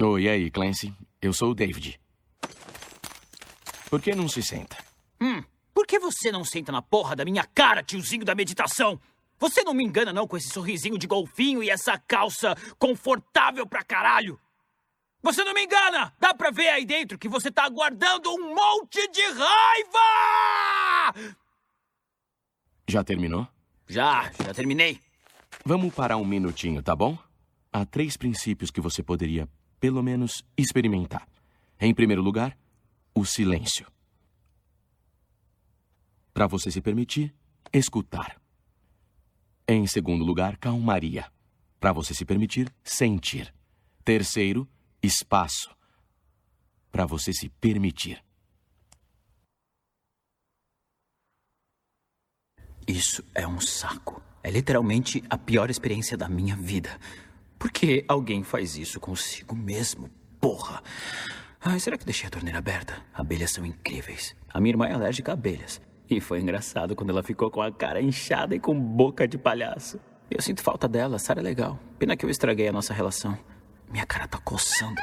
Oi, e aí, Clancy? Eu sou o David. Por que não se senta? Hum, por que você não senta na porra da minha cara, tiozinho da meditação? Você não me engana não com esse sorrisinho de golfinho e essa calça confortável pra caralho? Você não me engana! Dá pra ver aí dentro que você tá aguardando um monte de raiva! Já terminou? Já, já terminei. Vamos parar um minutinho, tá bom? Há três princípios que você poderia, pelo menos, experimentar. Em primeiro lugar, o silêncio. Para você se permitir escutar. Em segundo lugar, calmaria. Para você se permitir sentir. Terceiro, espaço. Para você se permitir. Isso é um saco. É literalmente a pior experiência da minha vida. Por que alguém faz isso consigo mesmo? Porra! Ai, será que deixei a torneira aberta? Abelhas são incríveis. A minha irmã é alérgica a abelhas. E foi engraçado quando ela ficou com a cara inchada e com boca de palhaço. Eu sinto falta dela, Sara é legal. Pena que eu estraguei a nossa relação. Minha cara tá coçando.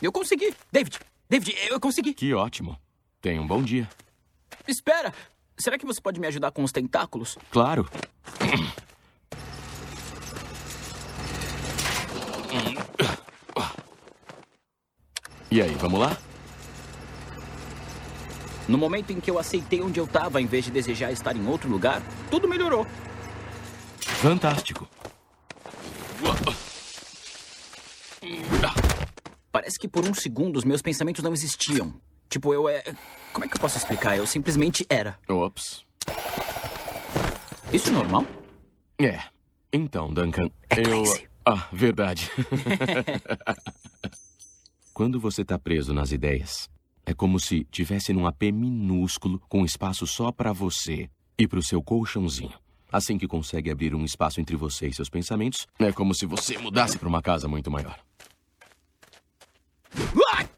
Eu consegui! David! David, eu consegui! Que ótimo. Tenha um bom dia. Espera! Será que você pode me ajudar com os tentáculos? Claro. E aí, vamos lá? No momento em que eu aceitei onde eu estava, em vez de desejar estar em outro lugar, tudo melhorou. Fantástico. Parece que por um segundo os meus pensamentos não existiam. Tipo, eu é. Como é que eu posso explicar? Eu simplesmente era. Ops. Isso é normal? É. Então, Duncan, É eu. Clancy. Ah, verdade. Quando você tá preso nas ideias, é como se tivesse num AP minúsculo com espaço só pra você e pro seu colchãozinho. Assim que consegue abrir um espaço entre você e seus pensamentos, é como se você mudasse pra uma casa muito maior. Ai!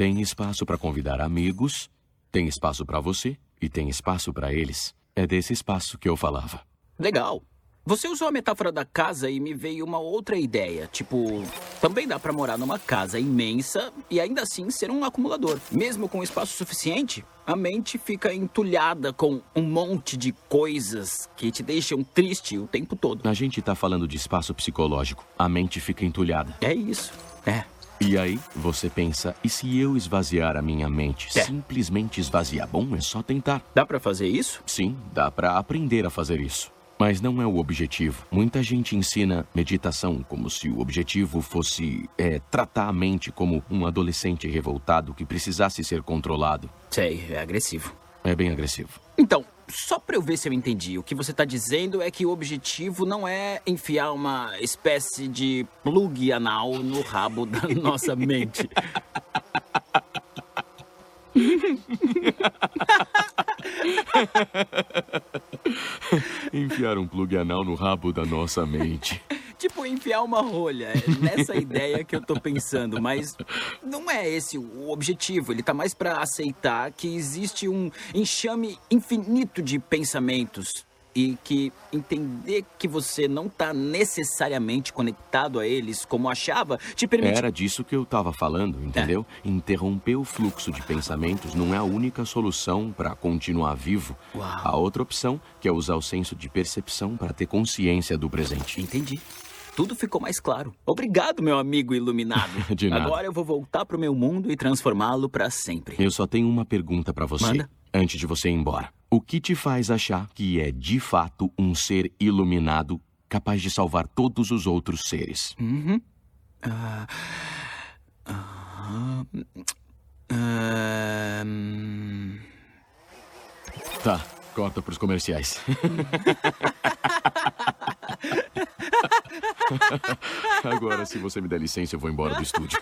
Tem espaço pra convidar amigos, tem espaço pra você e tem espaço pra eles. É desse espaço que eu falava. Legal. Você usou a metáfora da casa e me veio uma outra ideia. Tipo, também dá pra morar numa casa imensa e ainda assim ser um acumulador. Mesmo com espaço suficiente, a mente fica entulhada com um monte de coisas que te deixam triste o tempo todo. A gente tá falando de espaço psicológico. A mente fica entulhada. É isso. É. E aí, você pensa, e se eu esvaziar a minha mente? É. Simplesmente esvaziar. Bom, é só tentar. Dá pra fazer isso? Sim, dá pra aprender a fazer isso. Mas não é o objetivo. Muita gente ensina meditação como se o objetivo fosse é, tratar a mente como um adolescente revoltado que precisasse ser controlado. Sei, é agressivo. É bem agressivo. Então, só pra eu ver se eu entendi, o que você tá dizendo é que o objetivo não é enfiar uma espécie de plug anal no rabo da nossa mente. Enfiar um plug anal no rabo da nossa mente. Enfiar uma rolha. É nessa ideia que eu tô pensando, mas não é esse o objetivo. Ele tá mais pra aceitar que existe um enxame infinito de pensamentos e que entender que você não tá necessariamente conectado a eles como achava te permite Era disso que eu tava falando, entendeu? Interromper o fluxo de pensamentos não é a única solução para continuar vivo. Uau. A outra opção, que é usar o senso de percepção para ter consciência do presente. Entendi. Tudo ficou mais claro. Obrigado, meu amigo iluminado. De nada. Agora eu vou voltar pro meu mundo e transformá-lo pra sempre. Eu só tenho uma pergunta para você, Manda. antes de você ir embora. O que te faz achar que é de fato um ser iluminado capaz de salvar todos os outros seres? Uhum. Ah, ah, ah, hum. Tá, corta pros comerciais. Agora, se você me der licença, eu vou embora do estúdio.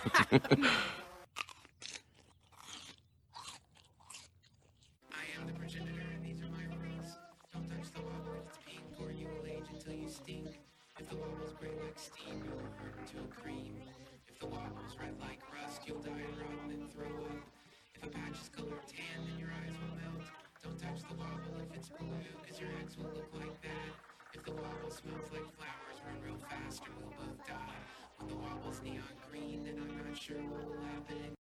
smells like flowers, run real fast we'll both die. When the wobble's neon green, then I'm not sure what will happen.